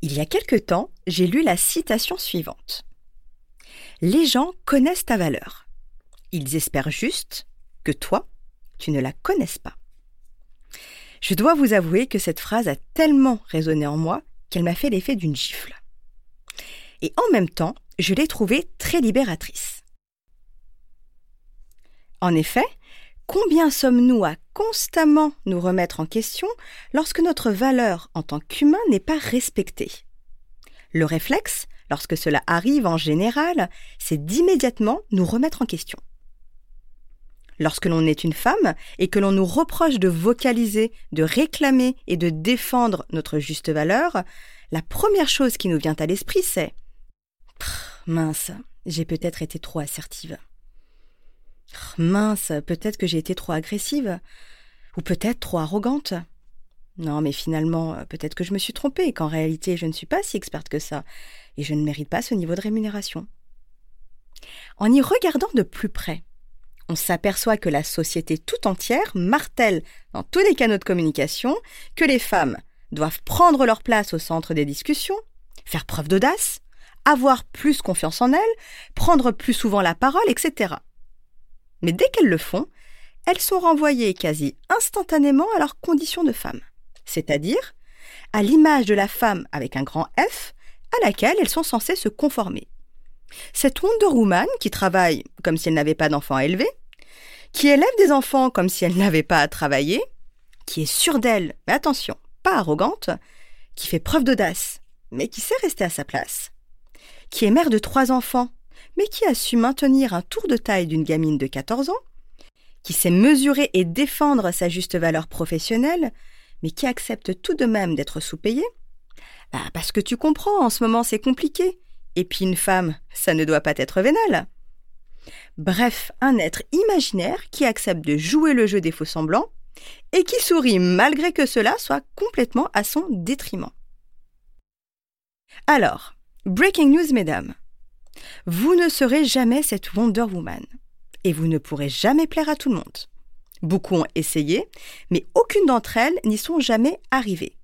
Il y a quelque temps, j'ai lu la citation suivante. Les gens connaissent ta valeur. Ils espèrent juste que toi, tu ne la connaisses pas. Je dois vous avouer que cette phrase a tellement résonné en moi qu'elle m'a fait l'effet d'une gifle. Et en même temps, je l'ai trouvée très libératrice. En effet, combien sommes-nous à constamment nous remettre en question lorsque notre valeur en tant qu'humain n'est pas respectée Le réflexe, lorsque cela arrive en général, c'est d'immédiatement nous remettre en question. Lorsque l'on est une femme et que l'on nous reproche de vocaliser, de réclamer et de défendre notre juste valeur, la première chose qui nous vient à l'esprit c'est Mince, j'ai peut-être été trop assertive. Mince, peut-être que j'ai été trop agressive, ou peut-être trop arrogante. Non, mais finalement, peut-être que je me suis trompée, qu'en réalité, je ne suis pas si experte que ça, et je ne mérite pas ce niveau de rémunération. En y regardant de plus près, on s'aperçoit que la société tout entière martèle dans tous les canaux de communication que les femmes doivent prendre leur place au centre des discussions, faire preuve d'audace, avoir plus confiance en elles, prendre plus souvent la parole, etc mais dès qu'elles le font, elles sont renvoyées quasi instantanément à leur condition de femme, c'est-à-dire à, l'image de la femme avec un grand F à laquelle elles sont censées se conformer. Cette Wonder Woman qui travaille comme si elle n'avait pas d'enfants à élever, qui élève des enfants comme si elle n'avait pas à travailler, qui est sûre d'elle, mais attention, pas arrogante, qui fait preuve d'audace, mais qui sait rester à sa place, qui est mère de trois enfants mais qui a su maintenir un tour de taille d'une gamine de 14 ans, qui sait mesurer et défendre sa juste valeur professionnelle, mais qui accepte tout de même d'être sous-payée? Bah, Parce que tu comprends, en ce moment c'est compliqué. Et puis une femme, ça ne doit pas être vénal. Bref, un être imaginaire qui accepte de jouer le jeu des faux semblants et qui sourit malgré que cela soit complètement à son détriment. Alors, breaking news, mesdames. Vous ne serez jamais cette Wonder Woman. Et vous ne pourrez jamais plaire à tout le monde. Beaucoup ont essayé, mais aucune d'entre elles n'y sont jamais arrivées.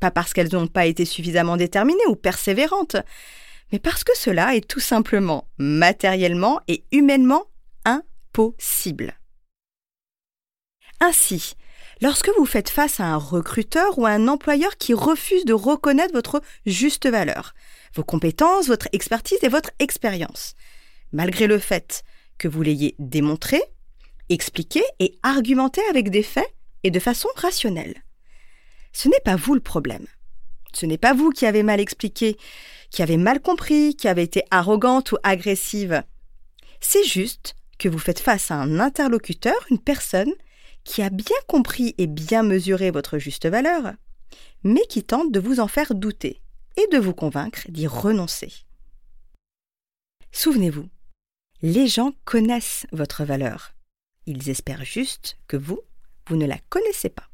Pas parce qu'elles n'ont pas été suffisamment déterminées ou persévérantes, mais parce que cela est tout simplement matériellement et humainement impossible. Ainsi, lorsque vous faites face à un recruteur ou à un employeur qui refuse de reconnaître votre juste valeur, vos compétences, votre expertise et votre expérience, malgré le fait que vous l'ayez démontré, expliqué et argumenté avec des faits et de façon rationnelle. Ce n'est pas vous le problème. Ce n'est pas vous qui avez mal expliqué, qui avez mal compris, qui avez été arrogante ou agressive. C'est juste que vous faites face à un interlocuteur, une personne qui a bien compris et bien mesuré votre juste valeur, mais qui tente de vous en faire douter et de vous convaincre d'y renoncer. Souvenez-vous, les gens connaissent votre valeur. Ils espèrent juste que vous, vous ne la connaissez pas.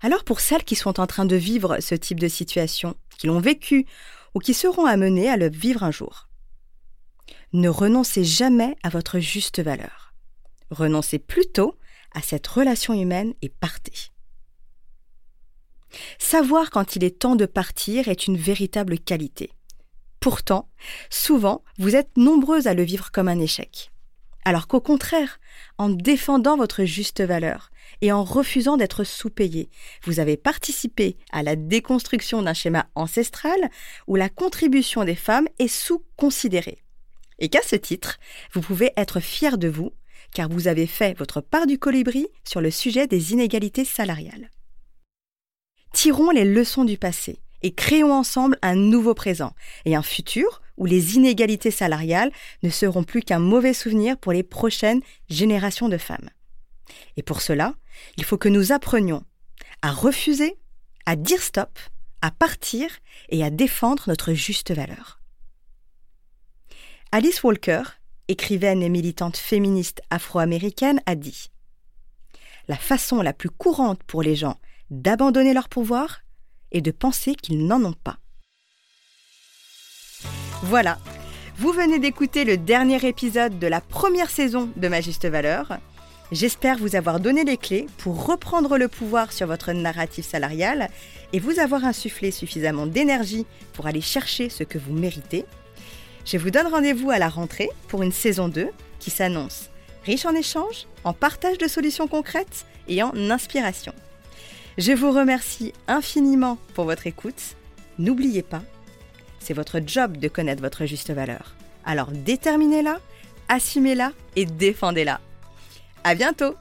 Alors pour celles qui sont en train de vivre ce type de situation, qui l'ont vécu ou qui seront amenées à le vivre un jour, ne renoncez jamais à votre juste valeur. Renoncez plutôt à cette relation humaine et partez. Savoir quand il est temps de partir est une véritable qualité. Pourtant, souvent, vous êtes nombreuses à le vivre comme un échec. Alors qu'au contraire, en défendant votre juste valeur et en refusant d'être sous-payé. Vous avez participé à la déconstruction d'un schéma ancestral où la contribution des femmes est sous-considérée. Et qu'à ce titre, vous pouvez être fier de vous, car vous avez fait votre part du colibri sur le sujet des inégalités salariales. Tirons les leçons du passé et créons ensemble un nouveau présent et un futur où les inégalités salariales ne seront plus qu'un mauvais souvenir pour les prochaines générations de femmes. Et pour cela, il faut que nous apprenions à refuser, à dire stop, à partir et à défendre notre juste valeur. Alice Walker, écrivaine et militante féministe afro-américaine, a dit La façon la plus courante pour les gens d'abandonner leur pouvoir est de penser qu'ils n'en ont pas. Voilà, vous venez d'écouter le dernier épisode de la première saison de Ma Juste Valeur. J'espère vous avoir donné les clés pour reprendre le pouvoir sur votre narratif salarial et vous avoir insufflé suffisamment d'énergie pour aller chercher ce que vous méritez. Je vous donne rendez-vous à la rentrée pour une saison 2 qui s'annonce riche en échanges, en partage de solutions concrètes et en inspiration. Je vous remercie infiniment pour votre écoute. N'oubliez pas, c'est votre job de connaître votre juste valeur. Alors déterminez-la, assumez-la et défendez-la. À bientôt!